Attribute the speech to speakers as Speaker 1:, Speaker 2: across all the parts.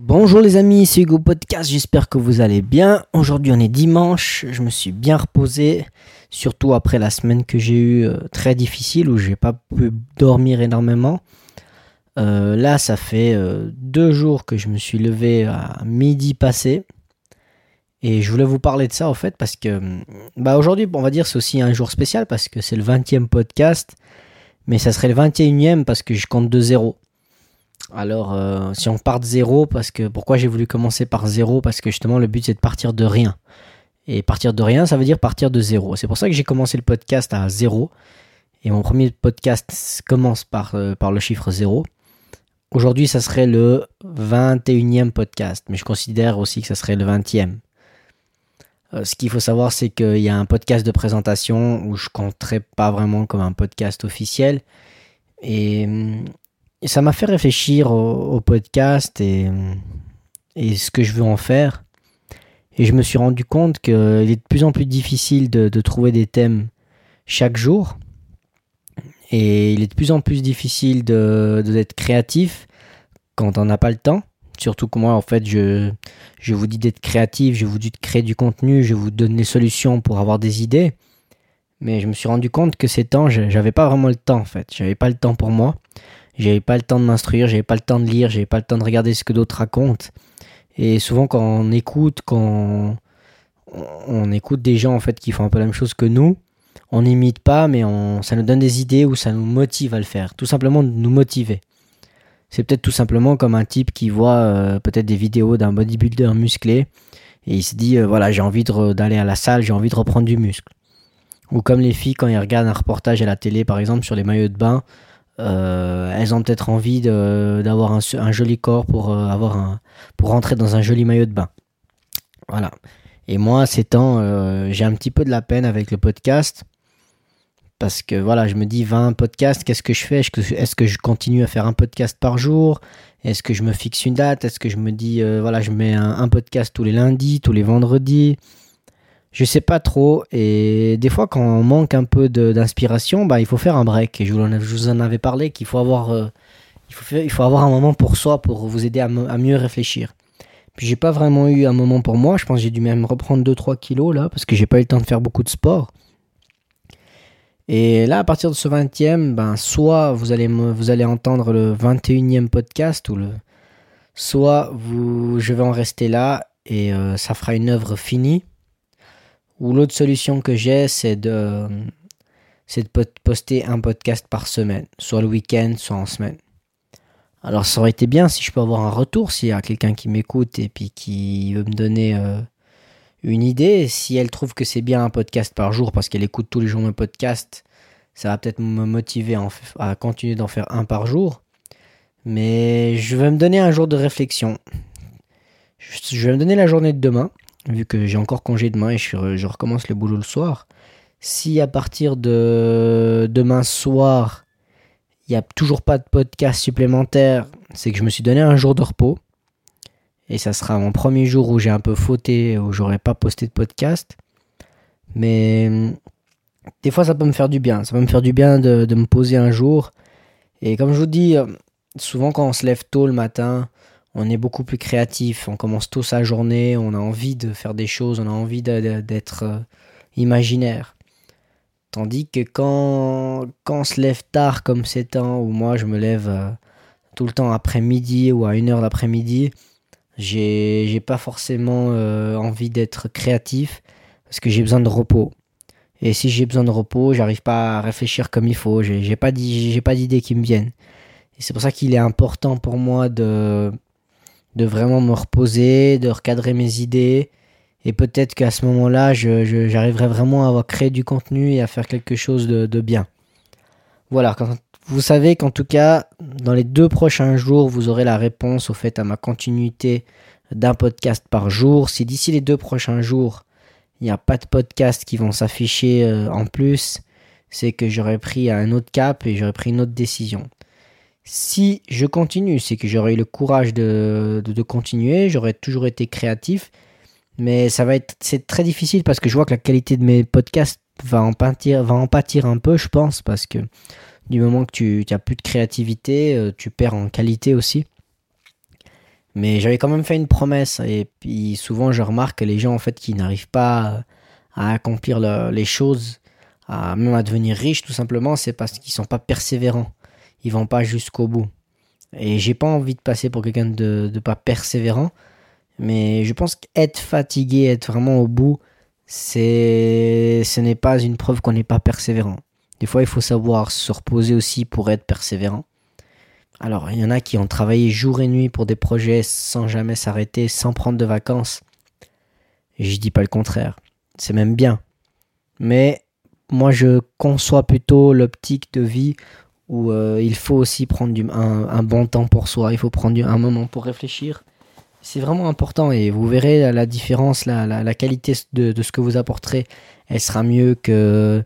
Speaker 1: Bonjour les amis, c'est Hugo Podcast, j'espère que vous allez bien. Aujourd'hui on est dimanche, je me suis bien reposé, surtout après la semaine que j'ai eue euh, très difficile où j'ai pas pu dormir énormément. Euh, là ça fait euh, deux jours que je me suis levé à midi passé. Et je voulais vous parler de ça en fait parce que bah aujourd'hui on va dire c'est aussi un jour spécial parce que c'est le 20e podcast. Mais ça serait le 21e parce que je compte de zéro. Alors, euh, si on part de zéro, parce que pourquoi j'ai voulu commencer par zéro? Parce que justement, le but c'est de partir de rien. Et partir de rien, ça veut dire partir de zéro. C'est pour ça que j'ai commencé le podcast à zéro. Et mon premier podcast commence par, euh, par le chiffre zéro. Aujourd'hui, ça serait le 21e podcast. Mais je considère aussi que ça serait le 20e. Euh, ce qu'il faut savoir, c'est qu'il y a un podcast de présentation où je compterai pas vraiment comme un podcast officiel. Et hum, ça m'a fait réfléchir au, podcast et, ce que je veux en faire. Et je me suis rendu compte qu'il est de plus en plus difficile de, de, trouver des thèmes chaque jour. Et il est de plus en plus difficile d'être de, créatif quand on n'a pas le temps. Surtout que moi, en fait, je, je vous dis d'être créatif, je vous dis de créer du contenu, je vous donne les solutions pour avoir des idées. Mais je me suis rendu compte que ces temps, j'avais pas vraiment le temps, en fait. J'avais pas le temps pour moi. J'avais pas le temps de m'instruire, j'avais pas le temps de lire, j'avais pas le temps de regarder ce que d'autres racontent. Et souvent quand on écoute, quand on écoute des gens en fait qui font un peu la même chose que nous, on n'imite pas, mais ça nous donne des idées ou ça nous motive à le faire. Tout simplement de nous motiver. C'est peut-être tout simplement comme un type qui voit euh, peut-être des vidéos d'un bodybuilder musclé et il se dit euh, voilà j'ai envie d'aller à la salle, j'ai envie de reprendre du muscle. Ou comme les filles quand elles regardent un reportage à la télé par exemple sur les maillots de bain, euh, elles ont peut-être envie d'avoir un, joli corps pour, euh, avoir pour rentrer dans un joli maillot de bain. Voilà. Et moi, ces temps, euh, j'ai un petit peu de la peine avec le podcast. Parce que voilà, je me dis 20 podcasts, qu'est-ce que je fais? Est-ce que, je continue à faire un podcast par jour? Est-ce que je me fixe une date? Est-ce que je me dis, voilà, je mets un, podcast tous les lundis, tous les vendredis? Je sais pas trop. Et des fois, quand on manque un peu d'inspiration, bah, il faut faire un break. Je vous en, avais parlé qu'il faut avoir, euh, faut avoir un moment pour soi pour vous aider à, mieux réfléchir. Puis j'ai pas vraiment eu un moment pour moi. Je pense que j'ai dû même reprendre 2-3 kilos là parce que j'ai pas eu le temps de faire beaucoup de sport. Et là, à partir de ce 20e, ben, soit vous allez, vous allez entendre le 21e podcast, ou le, soit vous, je vais en rester là et euh, ça fera une œuvre finie. Ou l'autre solution que j'ai, c'est de, c'est de poster un podcast par semaine, soit le week-end, soit en semaine. Alors ça aurait été bien si je peux avoir un retour, s'il y a quelqu'un qui m'écoute et puis qui veut me donner euh, une idée. Si elle trouve que c'est bien un podcast par jour parce qu'elle écoute tous les jours mon podcast, ça va peut-être me motiver à continuer d'en faire un par jour. Mais je vais me donner un jour de réflexion. Je vais me donner la journée de demain vu que j'ai encore congé demain et je, recommence le boulot le soir, si à partir de demain soir, il n'y a toujours pas de podcast supplémentaire, c'est que je me suis donné un jour de repos. Et ça sera mon premier jour où j'ai un peu fauté, où j'aurais pas posté de podcast. Mais des fois, ça peut me faire du bien. Ça peut me faire du bien de, de me poser un jour. Et comme je vous dis, souvent quand on se lève tôt le matin, on est beaucoup plus créatif, on commence tôt sa journée, on a envie de faire des choses, on a envie d'être euh, imaginaire. Tandis que quand, quand on se lève tard comme ces temps, où moi je me lève euh, tout le temps après-midi ou à une heure d'après-midi, j'ai pas forcément euh, envie d'être créatif parce que j'ai besoin de repos. Et si j'ai besoin de repos, j'arrive pas à réfléchir comme il faut, j'ai pas d'idées qui me viennent. Et c'est pour ça qu'il est important pour moi de de vraiment me reposer, de recadrer mes idées. Et peut-être qu'à ce moment-là, j'arriverai vraiment à avoir créé du contenu et à faire quelque chose de, bien. Voilà, vous savez qu'en tout cas, dans les deux prochains jours, vous aurez la réponse au fait à ma continuité d'un podcast par jour. Si d'ici les deux prochains jours, il n'y a pas de podcast qui vont s'afficher euh, en plus, c'est que j'aurais pris un autre cap et j'aurais pris une autre décision. Si je continue, c'est que j'aurai eu le courage de, continuer, j'aurais toujours été créatif, mais ça va être c'est très difficile parce que je vois que la qualité de mes podcasts va en pâtir, un peu, je pense, parce que du moment que tu n'as plus de créativité, euh, tu perds en qualité aussi. Mais j'avais quand même fait une promesse. Et puis souvent, je remarque que les gens en fait qui n'arrivent pas à accomplir les choses, à même à devenir riches, tout simplement, c'est parce qu'ils sont pas persévérants. Ils vont pas jusqu'au bout. Et j'ai pas envie de passer pour quelqu'un de, de pas persévérant. Mais je pense qu'être fatigué, être vraiment au bout, c'est, ce n'est pas une preuve qu'on n'est pas persévérant. Des fois, il faut savoir se reposer aussi pour être persévérant. Alors, il y en a qui ont travaillé jour et nuit pour des projets sans jamais s'arrêter, sans prendre de vacances. Je dis pas le contraire. C'est même bien. Mais moi, je conçois plutôt l'optique de vie où euh, il faut aussi prendre un, bon temps pour soi. Il faut prendre un moment pour réfléchir. C'est vraiment important et vous verrez la, différence, la, qualité de, ce que vous apporterez. Elle sera mieux que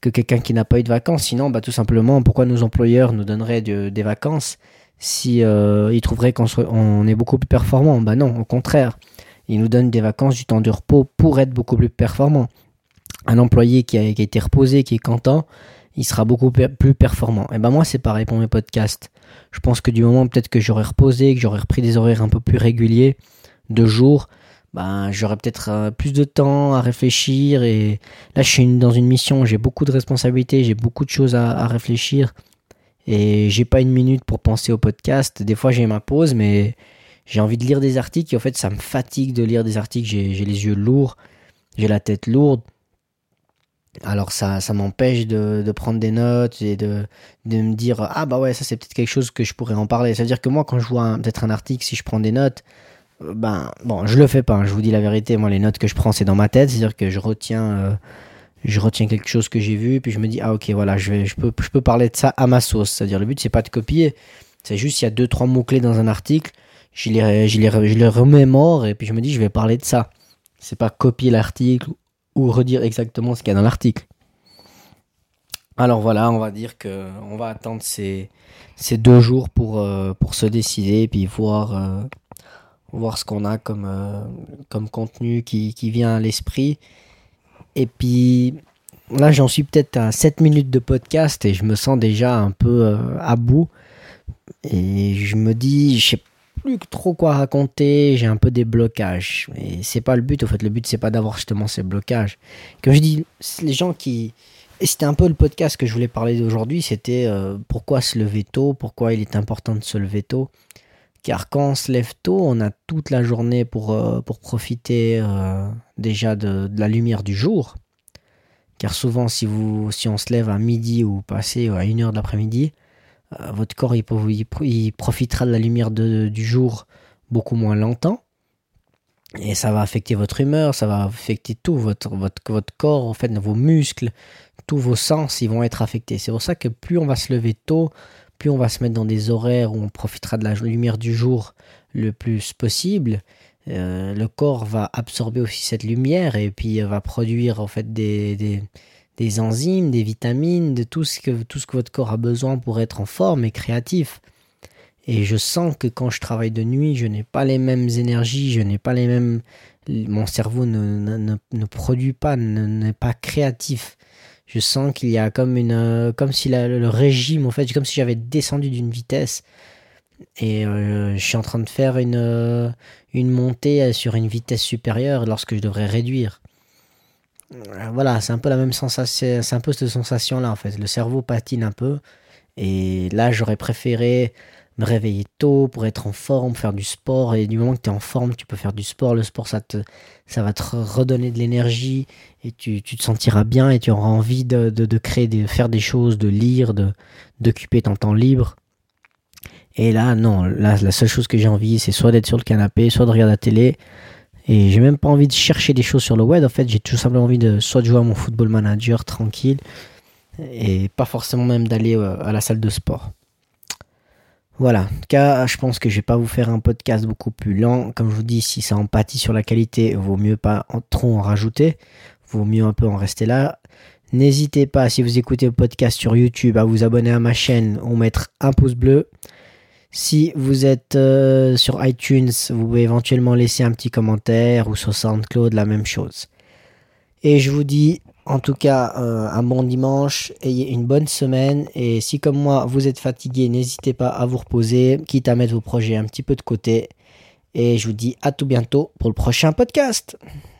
Speaker 1: que quelqu'un qui n'a pas eu de vacances. Sinon, bah, tout simplement, pourquoi nos employeurs nous donneraient des vacances si euh, ils trouveraient qu'on on est beaucoup plus performant? Bah non, au contraire. Ils nous donnent des vacances, du temps de repos pour être beaucoup plus performant. Un employé qui a, été reposé, qui est content, il sera beaucoup plus performant. Et ben moi, c'est pareil pour mes podcasts. Je pense que du moment peut-être que j'aurais reposé, que j'aurais repris des horaires un peu plus réguliers, de jours, ben, j'aurais peut-être euh, plus de temps à réfléchir. Et là, je suis dans une mission, j'ai beaucoup de responsabilités, j'ai beaucoup de choses à, réfléchir. Et j'ai pas une minute pour penser au podcast. Des fois, j'ai ma pause, mais j'ai envie de lire des articles. Et en fait, ça me fatigue de lire des articles. J'ai les yeux lourds, j'ai la tête lourde. Alors ça, ça m'empêche de, prendre des notes et de, de me dire ah bah ouais ça c'est peut-être quelque chose que je pourrais en parler. Ça veut dire que moi quand je vois peut-être un article, si je prends des notes, ben bon, je le fais pas. Hein, je vous dis la vérité. Moi, les notes que je prends, c'est dans ma tête. C'est-à-dire que je retiens, euh, je retiens quelque chose que j'ai vu, puis je me dis ah ok voilà, je vais, je peux, je peux parler de ça à ma sauce. C'est-à-dire le but c'est pas de copier. C'est juste il y a deux trois mots clés dans un article, je les, je les, je les remémore et puis je me dis je vais parler de ça. C'est pas copier l'article ou redire exactement ce qu'il y a dans l'article. Alors voilà, on va dire que on va attendre ces, ces deux jours pour, euh, pour se décider et puis voir euh, voir ce qu'on a comme, euh, comme contenu qui, qui vient à l'esprit. Et puis là, j'en suis peut-être à 7 minutes de podcast et je me sens déjà un peu à bout. Et je me dis, je sais plus trop quoi raconter, j'ai un peu des blocages. Et c'est pas le but, au fait, le but c'est pas d'avoir justement ces blocages. Comme je dis, les gens qui. Et c'était un peu le podcast que je voulais parler d'aujourd'hui, c'était euh, pourquoi se lever tôt, pourquoi il est important de se lever tôt. Car quand on se lève tôt, on a toute la journée pour, euh, pour profiter euh, déjà de, la lumière du jour. Car souvent, si, vous, si on se lève à midi ou passé à une heure d'après-midi, euh, votre corps il, profitera de la lumière du jour beaucoup moins longtemps. Et ça va affecter votre humeur, ça va affecter tout, votre, votre, votre corps, en fait, vos muscles, tous vos sens, ils vont être affectés. C'est pour ça que plus on va se lever tôt, plus on va se mettre dans des horaires où on profitera de la lumière du jour le plus possible, euh, le corps va absorber aussi cette lumière et puis va produire en fait des, enzymes, des vitamines, de tout ce, que, tout ce que votre corps a besoin pour être en forme et créatif. Et je sens que quand je travaille de nuit, je n'ai pas les mêmes énergies, je n'ai pas les mêmes... Mon cerveau ne, ne, ne produit pas, n'est pas créatif. Je sens qu'il y a comme une euh, comme si le régime en fait comme si j'avais descendu d'une vitesse. Et euh, je suis en train de faire une euh, une montée sur une vitesse supérieure lorsque je devrais réduire voilà c'est un peu la même sensation c'est un peu cette sensation là en fait le cerveau patine un peu et là j'aurais préféré me réveiller tôt pour être en forme, faire du sport. Et du moment que tu es en forme, tu peux faire du sport. Le sport, ça, te, ça va te redonner de l'énergie et tu, tu, te sentiras bien et tu auras envie de, de, créer, de faire des choses, de lire, d'occuper ton temps libre. Et là, non, là, la seule chose que j'ai envie, c'est soit d'être sur le canapé, soit de regarder la télé. Et j'ai même pas envie de chercher des choses sur le web. En fait, j'ai tout simplement envie de soit jouer à mon football manager tranquille et pas forcément même d'aller euh, à la salle de sport. Voilà, en tout cas, je pense que je vais pas vous faire un podcast beaucoup plus lent. Comme je vous dis, si ça empathie sur la qualité, vaut mieux pas en, trop en rajouter. Vaut mieux un peu en rester là. N'hésitez pas, si vous écoutez le podcast sur YouTube, à vous abonner à ma chaîne ou mettre un pouce bleu. Si vous êtes euh, sur iTunes, vous pouvez éventuellement laisser un petit commentaire ou sur SoundCloud, la même chose. Et je vous dis en tout cas, euh, un bon dimanche, ayez une bonne semaine et si comme moi vous êtes fatigué, n'hésitez pas à vous reposer, quitte à mettre vos projets un petit peu de côté Et je vous dis à tout bientôt pour le prochain podcast.